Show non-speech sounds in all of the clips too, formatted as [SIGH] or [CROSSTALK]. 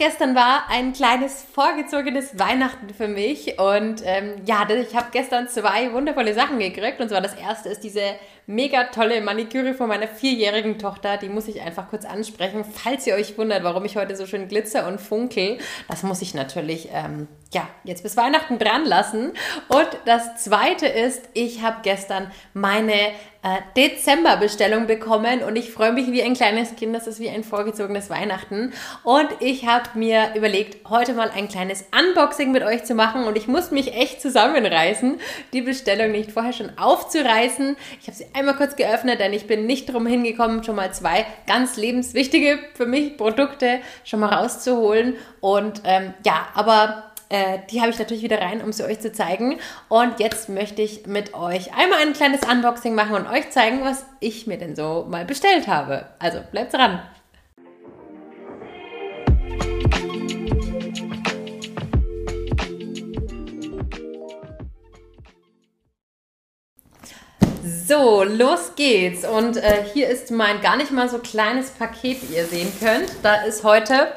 gestern war ein kleines vorgezogenes Weihnachten für mich und ähm, ja, ich habe gestern zwei wundervolle Sachen gekriegt und zwar das erste ist diese mega tolle Maniküre von meiner vierjährigen Tochter. Die muss ich einfach kurz ansprechen. Falls ihr euch wundert, warum ich heute so schön glitzer und funkel, das muss ich natürlich ähm, ja, jetzt bis Weihnachten dran lassen. Und das zweite ist, ich habe gestern meine äh, Dezember-Bestellung bekommen und ich freue mich wie ein kleines Kind. Das ist wie ein vorgezogenes Weihnachten. Und ich habe mir überlegt, heute mal ein kleines Unboxing mit euch zu machen und ich muss mich echt zusammenreißen, die Bestellung nicht vorher schon aufzureißen. Ich habe sie einmal kurz geöffnet, denn ich bin nicht drum hingekommen, schon mal zwei ganz lebenswichtige für mich Produkte schon mal rauszuholen. Und ähm, ja, aber äh, die habe ich natürlich wieder rein, um sie euch zu zeigen. Und jetzt möchte ich mit euch einmal ein kleines Unboxing machen und euch zeigen, was ich mir denn so mal bestellt habe. Also bleibt dran! So, los geht's. Und äh, hier ist mein gar nicht mal so kleines Paket, wie ihr sehen könnt. Da ist heute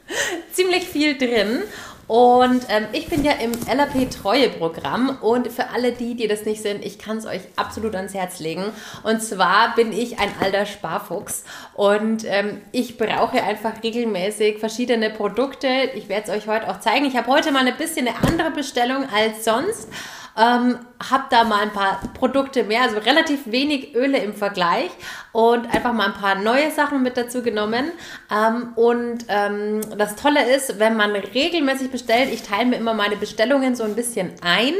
[LAUGHS] ziemlich viel drin. Und ähm, ich bin ja im LAP-Treue-Programm und für alle die, die das nicht sind, ich kann es euch absolut ans Herz legen. Und zwar bin ich ein alter Sparfuchs und ähm, ich brauche einfach regelmäßig verschiedene Produkte. Ich werde es euch heute auch zeigen. Ich habe heute mal ein bisschen eine andere Bestellung als sonst. Ähm, habe da mal ein paar Produkte mehr, also relativ wenig Öle im Vergleich und einfach mal ein paar neue Sachen mit dazu genommen. Ähm, und ähm, das Tolle ist, wenn man regelmäßig bestellt, ich teile mir immer meine Bestellungen so ein bisschen ein,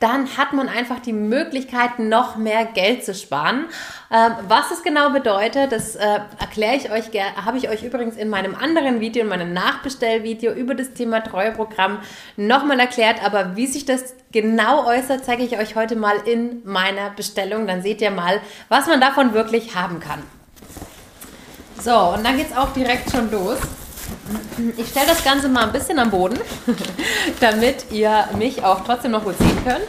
dann hat man einfach die Möglichkeit, noch mehr Geld zu sparen. Ähm, was es genau bedeutet, das äh, erkläre ich euch, habe ich euch übrigens in meinem anderen Video, in meinem Nachbestellvideo über das Thema Treueprogramm nochmal erklärt. Aber wie sich das genau äußert, zeige ich euch heute mal in meiner Bestellung. Dann seht ihr mal, was man davon wirklich haben kann. So, und dann geht es auch direkt schon los. Ich stelle das Ganze mal ein bisschen am Boden, [LAUGHS] damit ihr mich auch trotzdem noch gut sehen könnt.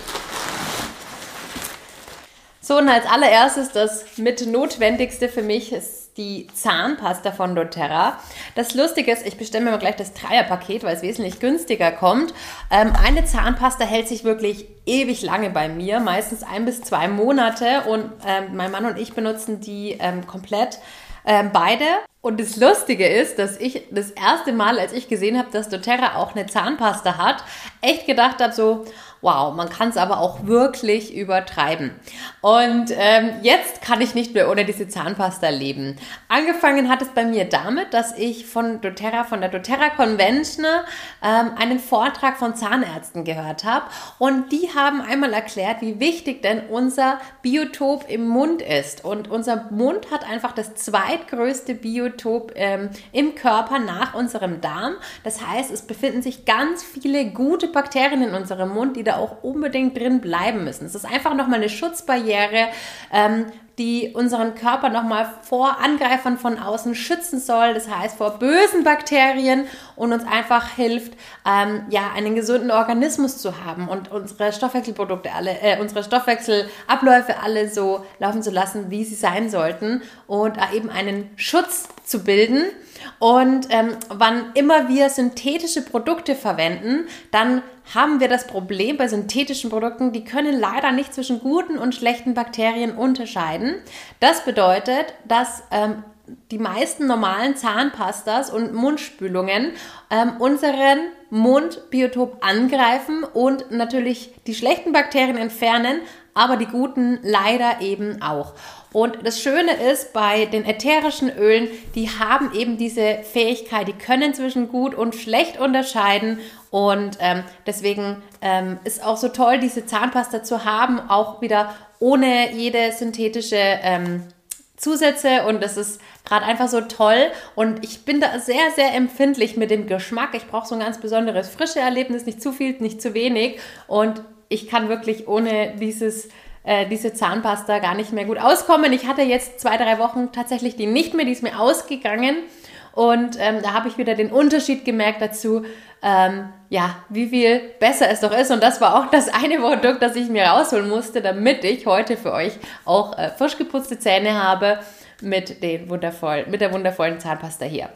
So, und als allererstes das mit Notwendigste für mich ist die Zahnpasta von doTERRA. Das Lustige ist, ich bestelle mir gleich das Dreierpaket, weil es wesentlich günstiger kommt. Ähm, eine Zahnpasta hält sich wirklich ewig lange bei mir, meistens ein bis zwei Monate. Und ähm, mein Mann und ich benutzen die ähm, komplett ähm, beide. Und das Lustige ist, dass ich das erste Mal, als ich gesehen habe, dass doTERRA auch eine Zahnpasta hat, echt gedacht habe, so, wow, man kann es aber auch wirklich übertreiben. Und ähm, jetzt kann ich nicht mehr ohne diese Zahnpasta leben. Angefangen hat es bei mir damit, dass ich von doTERRA, von der doTERRA Convention ähm, einen Vortrag von Zahnärzten gehört habe. Und die haben einmal erklärt, wie wichtig denn unser Biotop im Mund ist. Und unser Mund hat einfach das zweitgrößte Biotop ähm, im Körper nach unserem Darm. Das heißt, es befinden sich ganz viele gute Bakterien in unserem Mund, die da auch unbedingt drin bleiben müssen. Es ist einfach nochmal eine Schutzbarriere, ähm, die unseren Körper nochmal vor Angreifern von außen schützen soll, das heißt vor bösen Bakterien und uns einfach hilft, ähm, ja, einen gesunden Organismus zu haben und unsere Stoffwechselprodukte alle, äh, unsere Stoffwechselabläufe alle so laufen zu lassen, wie sie sein sollten und äh, eben einen Schutz zu bilden. Und ähm, wann immer wir synthetische Produkte verwenden, dann haben wir das Problem bei synthetischen Produkten, die können leider nicht zwischen guten und schlechten Bakterien unterscheiden. Das bedeutet, dass ähm, die meisten normalen Zahnpastas und Mundspülungen ähm, unseren Mundbiotop angreifen und natürlich die schlechten Bakterien entfernen, aber die guten leider eben auch. Und das Schöne ist bei den ätherischen Ölen, die haben eben diese Fähigkeit, die können zwischen gut und schlecht unterscheiden. Und ähm, deswegen ähm, ist auch so toll, diese Zahnpasta zu haben, auch wieder ohne jede synthetische ähm, Zusätze. Und das ist gerade einfach so toll. Und ich bin da sehr, sehr empfindlich mit dem Geschmack. Ich brauche so ein ganz besonderes frische Erlebnis, nicht zu viel, nicht zu wenig. Und ich kann wirklich ohne dieses äh, diese Zahnpasta gar nicht mehr gut auskommen. Ich hatte jetzt zwei, drei Wochen tatsächlich die nicht mehr, die ist mir ausgegangen. Und ähm, da habe ich wieder den Unterschied gemerkt dazu, ähm, ja, wie viel besser es doch ist. Und das war auch das eine Produkt, das ich mir rausholen musste, damit ich heute für euch auch äh, frisch geputzte Zähne habe mit, den wundervoll, mit der wundervollen Zahnpasta hier.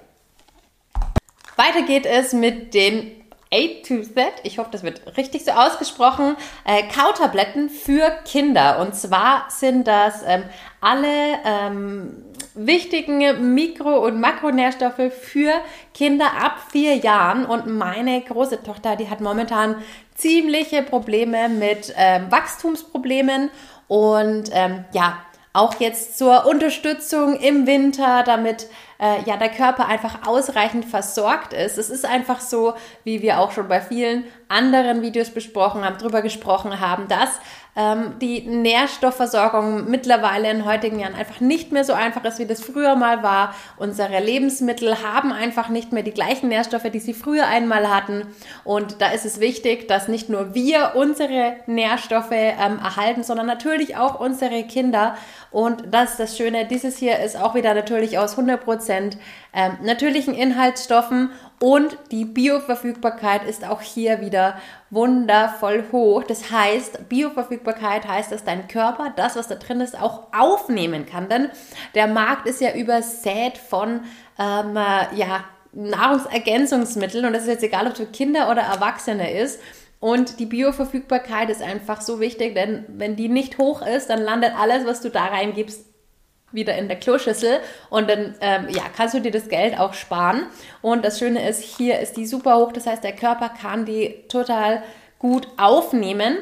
Weiter geht es mit den A to Z, ich hoffe, das wird richtig so ausgesprochen, äh, Kautabletten für Kinder. Und zwar sind das ähm, alle ähm, wichtigen Mikro- und Makronährstoffe für Kinder ab vier Jahren. Und meine große Tochter, die hat momentan ziemliche Probleme mit ähm, Wachstumsproblemen. Und ähm, ja, auch jetzt zur Unterstützung im Winter, damit äh, ja der Körper einfach ausreichend versorgt ist. Es ist einfach so, wie wir auch schon bei vielen anderen Videos besprochen haben, drüber gesprochen haben, dass ähm, die Nährstoffversorgung mittlerweile in heutigen Jahren einfach nicht mehr so einfach ist, wie das früher mal war. Unsere Lebensmittel haben einfach nicht mehr die gleichen Nährstoffe, die sie früher einmal hatten. Und da ist es wichtig, dass nicht nur wir unsere Nährstoffe ähm, erhalten, sondern natürlich auch unsere Kinder. Und das ist das Schöne. Dieses hier ist auch wieder natürlich aus 100% ähm, natürlichen Inhaltsstoffen und die Bioverfügbarkeit ist auch hier wieder wundervoll hoch. Das heißt, Bioverfügbarkeit heißt, dass dein Körper das, was da drin ist, auch aufnehmen kann. Denn der Markt ist ja übersät von ähm, äh, ja, Nahrungsergänzungsmitteln und das ist jetzt egal, ob es für Kinder oder Erwachsene ist. Und die Bioverfügbarkeit ist einfach so wichtig, denn wenn die nicht hoch ist, dann landet alles, was du da reingibst, wieder in der Kloschüssel und dann ähm, ja, kannst du dir das Geld auch sparen. Und das Schöne ist, hier ist die super hoch, das heißt, der Körper kann die total gut aufnehmen.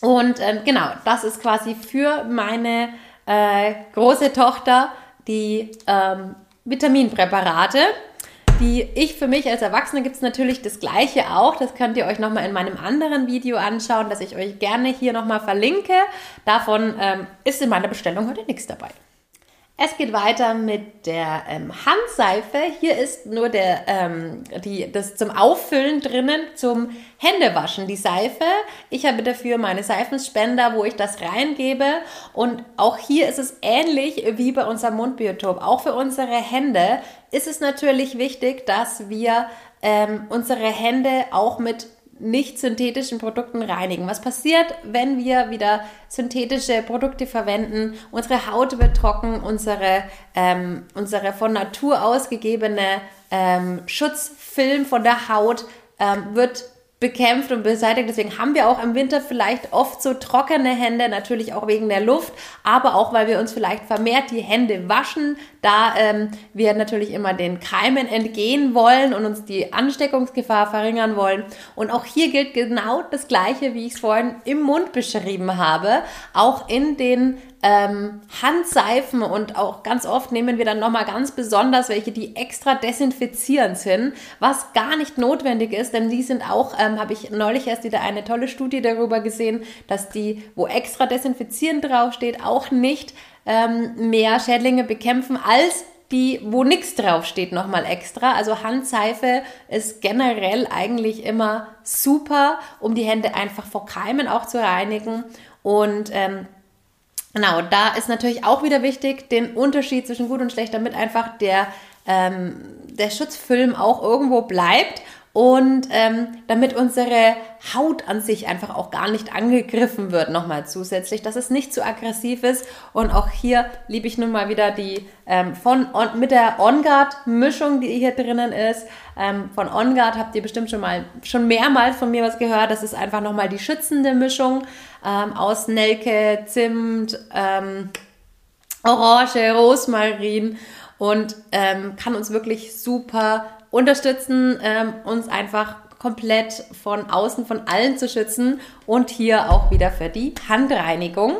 Und ähm, genau, das ist quasi für meine äh, große Tochter die ähm, Vitaminpräparate die ich für mich als Erwachsene gibt es natürlich das gleiche auch. Das könnt ihr euch nochmal in meinem anderen Video anschauen, das ich euch gerne hier nochmal verlinke. Davon ähm, ist in meiner Bestellung heute nichts dabei. Es geht weiter mit der ähm, Handseife. Hier ist nur der, ähm, die, das zum Auffüllen drinnen, zum Händewaschen, die Seife. Ich habe dafür meine Seifenspender, wo ich das reingebe. Und auch hier ist es ähnlich wie bei unserem Mundbiotop. Auch für unsere Hände ist es natürlich wichtig, dass wir ähm, unsere Hände auch mit nicht synthetischen Produkten reinigen. Was passiert, wenn wir wieder synthetische Produkte verwenden? Unsere Haut wird trocken, unsere, ähm, unsere von Natur ausgegebene ähm, Schutzfilm von der Haut ähm, wird bekämpft und beseitigt. Deswegen haben wir auch im Winter vielleicht oft so trockene Hände, natürlich auch wegen der Luft, aber auch weil wir uns vielleicht vermehrt die Hände waschen, da ähm, wir natürlich immer den Keimen entgehen wollen und uns die Ansteckungsgefahr verringern wollen. Und auch hier gilt genau das Gleiche, wie ich es vorhin im Mund beschrieben habe. Auch in den ähm, Handseifen und auch ganz oft nehmen wir dann nochmal ganz besonders welche, die extra desinfizierend sind, was gar nicht notwendig ist, denn die sind auch, ähm, habe ich neulich erst wieder eine tolle Studie darüber gesehen, dass die, wo extra desinfizierend draufsteht, auch nicht ähm, mehr Schädlinge bekämpfen als die, wo nichts draufsteht, nochmal extra. Also Handseife ist generell eigentlich immer super, um die Hände einfach vor Keimen auch zu reinigen. Und ähm, Genau, da ist natürlich auch wieder wichtig, den Unterschied zwischen gut und schlecht, damit einfach der, ähm, der Schutzfilm auch irgendwo bleibt und ähm, damit unsere Haut an sich einfach auch gar nicht angegriffen wird, nochmal zusätzlich, dass es nicht zu aggressiv ist. Und auch hier liebe ich nun mal wieder die ähm, von on, mit der OnGuard-Mischung, die hier drinnen ist. Ähm, von OnGuard habt ihr bestimmt schon mal schon mehrmals von mir was gehört. Das ist einfach nochmal die schützende Mischung ähm, aus Nelke, Zimt, ähm, Orange, Rosmarin und ähm, kann uns wirklich super unterstützen, ähm, uns einfach komplett von außen, von allen zu schützen und hier auch wieder für die Handreinigung.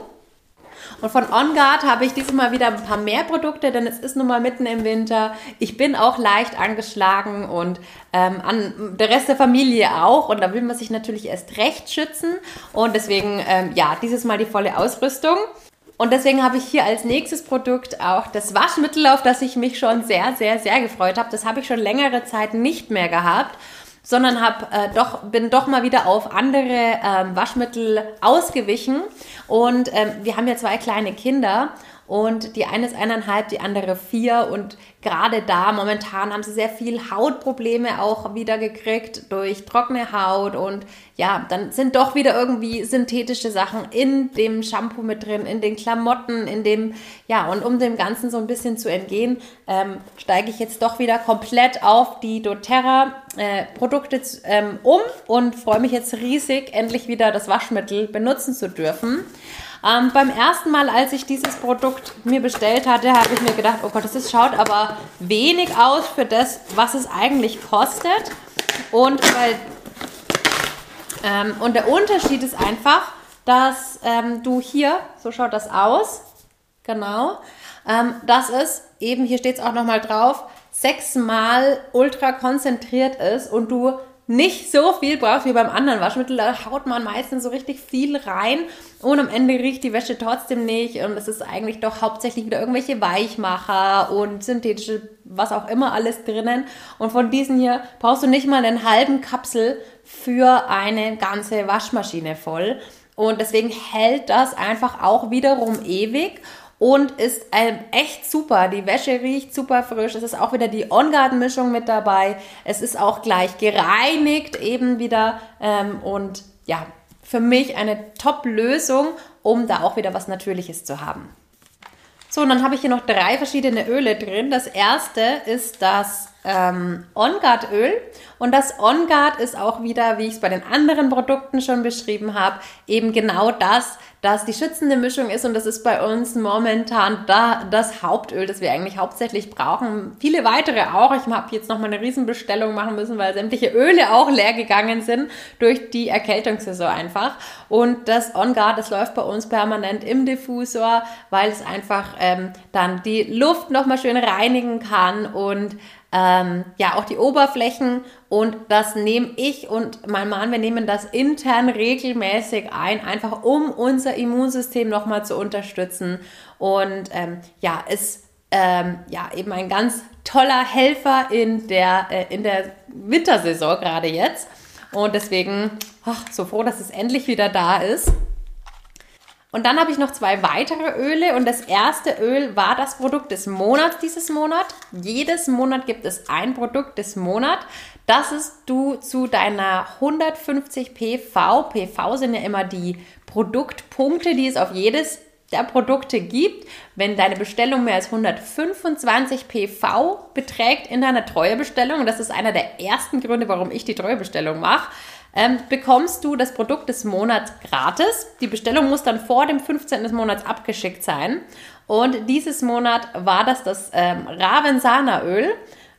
Und von OnGuard habe ich dieses Mal wieder ein paar mehr Produkte, denn es ist nun mal mitten im Winter. Ich bin auch leicht angeschlagen und ähm, an der Rest der Familie auch. Und da will man sich natürlich erst recht schützen. Und deswegen, ähm, ja, dieses Mal die volle Ausrüstung. Und deswegen habe ich hier als nächstes Produkt auch das Waschmittel, auf das ich mich schon sehr, sehr, sehr gefreut habe. Das habe ich schon längere Zeit nicht mehr gehabt sondern hab, äh, doch, bin doch mal wieder auf andere ähm, Waschmittel ausgewichen. Und ähm, wir haben ja zwei kleine Kinder und die eine ist eineinhalb, die andere vier und gerade da momentan haben sie sehr viel Hautprobleme auch wieder gekriegt durch trockene Haut und ja, dann sind doch wieder irgendwie synthetische Sachen in dem Shampoo mit drin, in den Klamotten, in dem, ja, und um dem Ganzen so ein bisschen zu entgehen, ähm, steige ich jetzt doch wieder komplett auf die doTERRA äh, Produkte ähm, um und freue mich jetzt riesig, endlich wieder das Waschmittel benutzen zu dürfen. Ähm, beim ersten Mal, als ich dieses Produkt mir bestellt hatte, habe ich mir gedacht, oh Gott, das schaut aber wenig aus für das, was es eigentlich kostet. Und, weil, ähm, und der Unterschied ist einfach, dass ähm, du hier, so schaut das aus, genau, ähm, das ist eben, hier steht es auch nochmal drauf, sechsmal ultra konzentriert ist und du nicht so viel braucht wie beim anderen Waschmittel. Da haut man meistens so richtig viel rein und am Ende riecht die Wäsche trotzdem nicht und es ist eigentlich doch hauptsächlich wieder irgendwelche Weichmacher und synthetische, was auch immer alles drinnen. Und von diesen hier brauchst du nicht mal einen halben Kapsel für eine ganze Waschmaschine voll. Und deswegen hält das einfach auch wiederum ewig und ist ähm, echt super. Die Wäsche riecht super frisch. Es ist auch wieder die On-Garden-Mischung mit dabei. Es ist auch gleich gereinigt eben wieder ähm, und ja, für mich eine Top-Lösung, um da auch wieder was Natürliches zu haben. So, und dann habe ich hier noch drei verschiedene Öle drin. Das erste ist das ähm, On-Guard-Öl. Und das On-Guard ist auch wieder, wie ich es bei den anderen Produkten schon beschrieben habe, eben genau das, dass die schützende Mischung ist und das ist bei uns momentan da das Hauptöl, das wir eigentlich hauptsächlich brauchen. Viele weitere auch. Ich habe jetzt noch mal eine Riesenbestellung machen müssen, weil sämtliche Öle auch leer gegangen sind durch die Erkältungssaison einfach. Und das On Guard, das läuft bei uns permanent im Diffusor, weil es einfach ähm, dann die Luft noch mal schön reinigen kann und ähm, ja auch die Oberflächen und das nehme ich und mein Mann, wir nehmen das intern regelmäßig ein, einfach um unser Immunsystem nochmal zu unterstützen und ähm, ja, ist ähm, ja eben ein ganz toller Helfer in der, äh, in der Wintersaison gerade jetzt und deswegen ach, so froh, dass es endlich wieder da ist. Und dann habe ich noch zwei weitere Öle und das erste Öl war das Produkt des Monats dieses Monat. Jedes Monat gibt es ein Produkt des Monats. Das ist du zu deiner 150 PV. PV sind ja immer die Produktpunkte, die es auf jedes der Produkte gibt. Wenn deine Bestellung mehr als 125 PV beträgt in deiner Treuebestellung, und das ist einer der ersten Gründe, warum ich die Treuebestellung mache, ähm, bekommst du das Produkt des Monats gratis. Die Bestellung muss dann vor dem 15. des Monats abgeschickt sein. Und dieses Monat war das das ähm, Ravensana-Öl.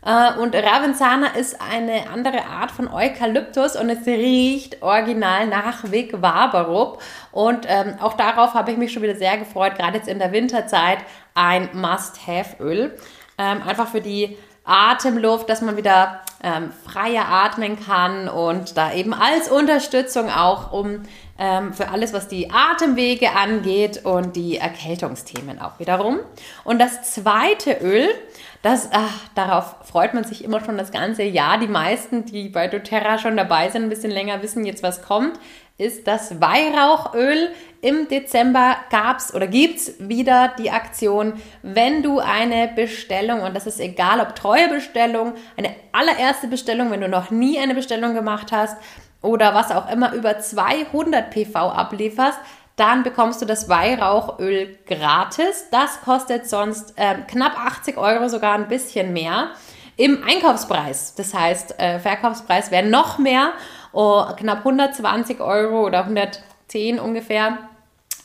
Äh, und Ravensana ist eine andere Art von Eukalyptus und es riecht original nach Vic Waberup. Und ähm, auch darauf habe ich mich schon wieder sehr gefreut, gerade jetzt in der Winterzeit ein Must-Have-Öl. Ähm, einfach für die Atemluft, dass man wieder ähm, freier atmen kann und da eben als Unterstützung auch um ähm, für alles, was die Atemwege angeht und die Erkältungsthemen auch wiederum. Und das zweite Öl, das, ach, darauf freut man sich immer schon das ganze Jahr. Die meisten, die bei doTERRA schon dabei sind, ein bisschen länger wissen jetzt, was kommt, ist das Weihrauchöl. Im Dezember gab's oder gibt's wieder die Aktion, wenn du eine Bestellung, und das ist egal ob treue Bestellung, eine allererste Bestellung, wenn du noch nie eine Bestellung gemacht hast oder was auch immer über 200 PV ablieferst, dann bekommst du das Weihrauchöl gratis. Das kostet sonst äh, knapp 80 Euro, sogar ein bisschen mehr im Einkaufspreis. Das heißt, äh, Verkaufspreis wäre noch mehr, oh, knapp 120 Euro oder 110 ungefähr.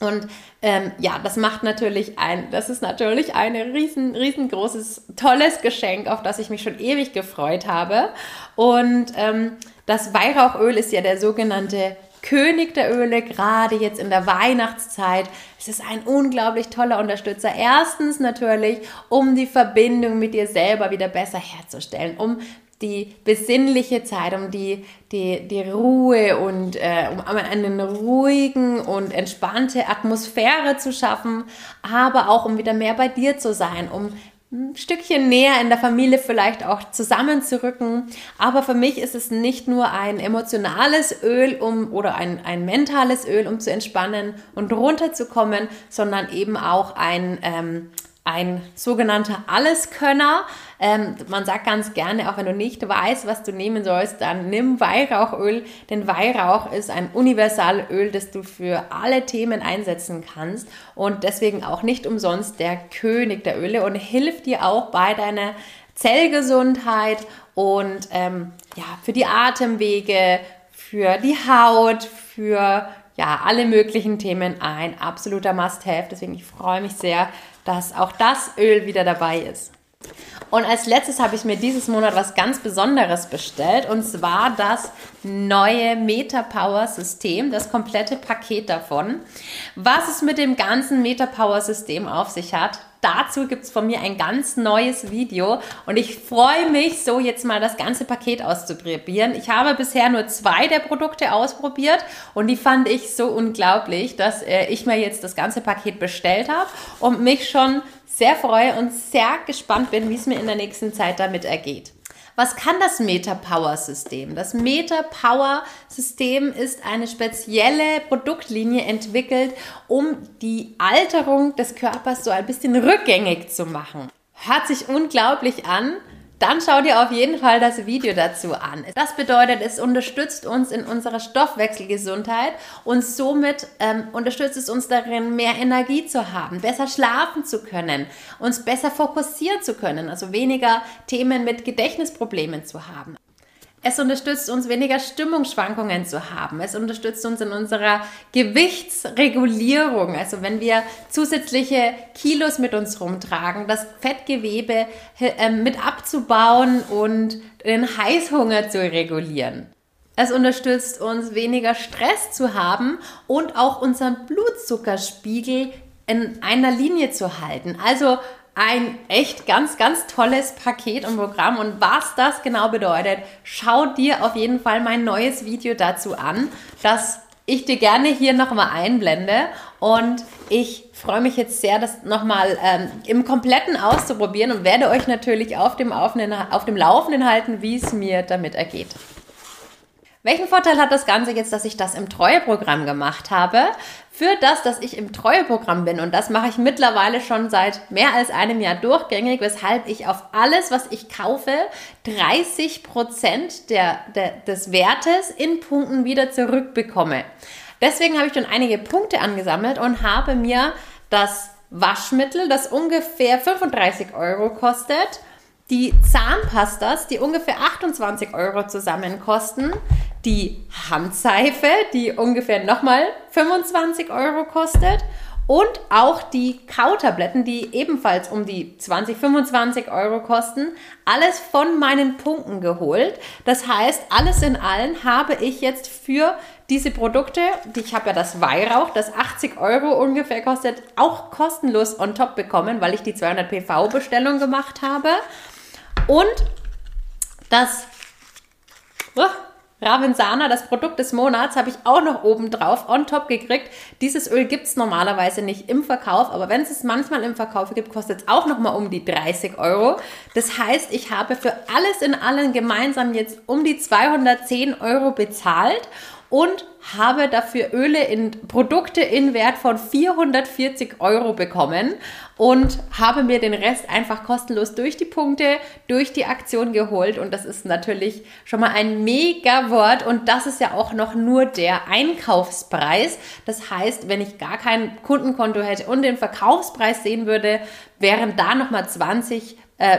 Und ähm, ja, das macht natürlich ein, das ist natürlich ein riesen, riesengroßes, tolles Geschenk, auf das ich mich schon ewig gefreut habe. Und ähm, das Weihrauchöl ist ja der sogenannte König der Öle, gerade jetzt in der Weihnachtszeit. Es ist ein unglaublich toller Unterstützer. Erstens natürlich, um die Verbindung mit dir selber wieder besser herzustellen, um die besinnliche Zeit, um die, die, die Ruhe und äh, um einen ruhigen und entspannte Atmosphäre zu schaffen, aber auch um wieder mehr bei dir zu sein, um ein Stückchen näher in der Familie vielleicht auch zusammenzurücken. Aber für mich ist es nicht nur ein emotionales Öl um, oder ein, ein mentales Öl, um zu entspannen und runterzukommen, sondern eben auch ein, ähm, ein sogenannter Alleskönner. Ähm, man sagt ganz gerne, auch wenn du nicht weißt, was du nehmen sollst, dann nimm Weihrauchöl, denn Weihrauch ist ein Universalöl, das du für alle Themen einsetzen kannst und deswegen auch nicht umsonst der König der Öle und hilft dir auch bei deiner Zellgesundheit und ähm, ja, für die Atemwege, für die Haut, für ja, alle möglichen Themen ein absoluter Must-Have. Deswegen ich freue mich sehr, dass auch das Öl wieder dabei ist. Und als letztes habe ich mir dieses Monat was ganz Besonderes bestellt und zwar das neue Meta Power System, das komplette Paket davon. Was es mit dem ganzen Meta Power System auf sich hat, dazu gibt es von mir ein ganz neues Video und ich freue mich so jetzt mal das ganze Paket auszuprobieren. Ich habe bisher nur zwei der Produkte ausprobiert und die fand ich so unglaublich, dass äh, ich mir jetzt das ganze Paket bestellt habe und mich schon sehr freue und sehr gespannt bin, wie es mir in der nächsten Zeit damit ergeht. Was kann das Meta Power System? Das Meta Power System ist eine spezielle Produktlinie entwickelt, um die Alterung des Körpers so ein bisschen rückgängig zu machen. Hört sich unglaublich an, dann schau dir auf jeden Fall das Video dazu an. Das bedeutet, es unterstützt uns in unserer Stoffwechselgesundheit und somit ähm, unterstützt es uns darin, mehr Energie zu haben, besser schlafen zu können, uns besser fokussieren zu können, also weniger Themen mit Gedächtnisproblemen zu haben. Es unterstützt uns, weniger Stimmungsschwankungen zu haben. Es unterstützt uns in unserer Gewichtsregulierung. Also wenn wir zusätzliche Kilos mit uns rumtragen, das Fettgewebe äh, mit abzubauen und den Heißhunger zu regulieren. Es unterstützt uns, weniger Stress zu haben und auch unseren Blutzuckerspiegel in einer Linie zu halten. Also ein echt ganz, ganz tolles Paket und Programm. Und was das genau bedeutet, schau dir auf jeden Fall mein neues Video dazu an, das ich dir gerne hier nochmal einblende. Und ich freue mich jetzt sehr, das nochmal ähm, im Kompletten auszuprobieren und werde euch natürlich auf dem, auf dem Laufenden halten, wie es mir damit ergeht. Welchen Vorteil hat das Ganze jetzt, dass ich das im Treueprogramm gemacht habe? Für das, dass ich im Treueprogramm bin und das mache ich mittlerweile schon seit mehr als einem Jahr durchgängig, weshalb ich auf alles, was ich kaufe, 30 Prozent der, der, des Wertes in Punkten wieder zurückbekomme. Deswegen habe ich schon einige Punkte angesammelt und habe mir das Waschmittel, das ungefähr 35 Euro kostet, die Zahnpastas, die ungefähr 28 Euro zusammen kosten, die Handseife, die ungefähr nochmal 25 Euro kostet und auch die Kautabletten, die ebenfalls um die 20, 25 Euro kosten, alles von meinen Punkten geholt. Das heißt, alles in allem habe ich jetzt für diese Produkte, die ich habe ja das Weihrauch, das 80 Euro ungefähr kostet, auch kostenlos on top bekommen, weil ich die 200 PV Bestellung gemacht habe. Und das oh, Ravensana, das Produkt des Monats, habe ich auch noch oben drauf on top gekriegt. Dieses Öl gibt es normalerweise nicht im Verkauf, aber wenn es es manchmal im Verkauf gibt, kostet es auch nochmal um die 30 Euro. Das heißt, ich habe für alles in allem gemeinsam jetzt um die 210 Euro bezahlt und habe dafür Öle in Produkte in Wert von 440 Euro bekommen und habe mir den Rest einfach kostenlos durch die Punkte, durch die Aktion geholt und das ist natürlich schon mal ein mega Wort und das ist ja auch noch nur der Einkaufspreis. Das heißt, wenn ich gar kein Kundenkonto hätte und den Verkaufspreis sehen würde, wären da noch mal 20 äh,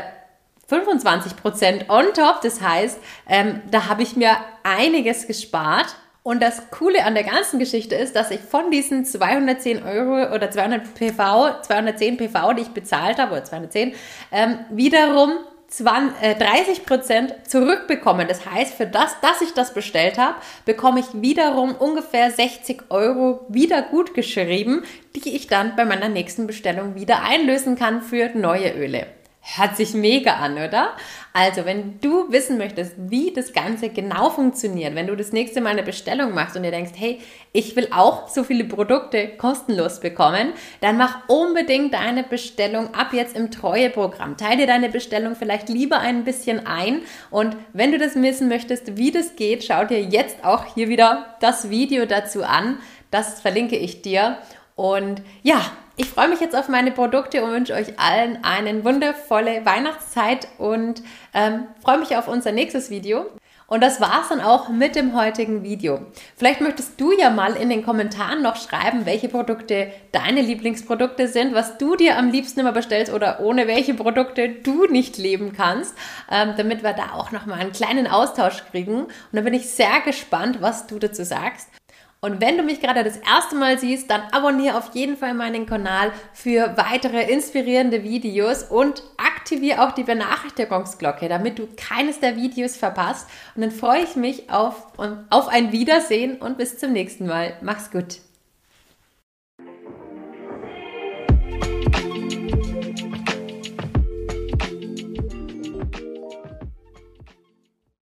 25 Prozent on top. Das heißt, ähm, da habe ich mir einiges gespart. Und das Coole an der ganzen Geschichte ist, dass ich von diesen 210 Euro oder 200 PV, 210 PV, die ich bezahlt habe, oder 210, ähm, wiederum 20, äh, 30 Prozent zurückbekomme. Das heißt, für das, dass ich das bestellt habe, bekomme ich wiederum ungefähr 60 Euro wieder gut geschrieben, die ich dann bei meiner nächsten Bestellung wieder einlösen kann für neue Öle. Hört sich mega an, oder? Also, wenn du wissen möchtest, wie das Ganze genau funktioniert, wenn du das nächste Mal eine Bestellung machst und dir denkst, hey, ich will auch so viele Produkte kostenlos bekommen, dann mach unbedingt deine Bestellung ab jetzt im Treueprogramm. Teile deine Bestellung vielleicht lieber ein bisschen ein und wenn du das wissen möchtest, wie das geht, schau dir jetzt auch hier wieder das Video dazu an. Das verlinke ich dir. Und ja, ich freue mich jetzt auf meine Produkte und wünsche euch allen eine wundervolle Weihnachtszeit und ähm, freue mich auf unser nächstes Video. Und das war's dann auch mit dem heutigen Video. Vielleicht möchtest du ja mal in den Kommentaren noch schreiben, welche Produkte deine Lieblingsprodukte sind, was du dir am liebsten immer bestellst oder ohne welche Produkte du nicht leben kannst, ähm, damit wir da auch nochmal einen kleinen Austausch kriegen. Und da bin ich sehr gespannt, was du dazu sagst. Und wenn du mich gerade das erste Mal siehst, dann abonniere auf jeden Fall meinen Kanal für weitere inspirierende Videos und aktiviere auch die Benachrichtigungsglocke, damit du keines der Videos verpasst. Und dann freue ich mich auf, auf ein Wiedersehen und bis zum nächsten Mal. Mach's gut.